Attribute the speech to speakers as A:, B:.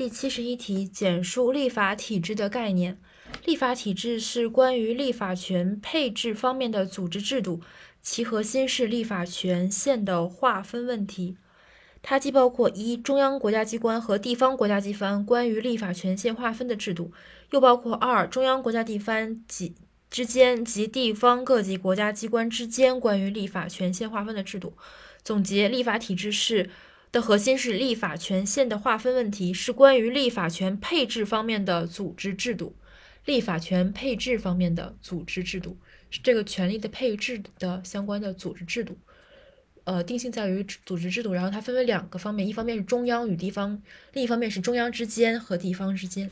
A: 第七十一题，简述立法体制的概念。立法体制是关于立法权配置方面的组织制度，其核心是立法权限的划分问题。它既包括一中央国家机关和地方国家机关关于立法权限划分的制度，又包括二中央国家地方及之间及地方各级国家机关之间关于立法权限划分的制度。总结，立法体制是。的核心是立法权限的划分问题，是关于立法权配置方面的组织制度。立法权配置方面的组织制度是这个权力的配置的相关的组织制度。呃，定性在于组织制度，然后它分为两个方面，一方面是中央与地方，另一方面是中央之间和地方之间。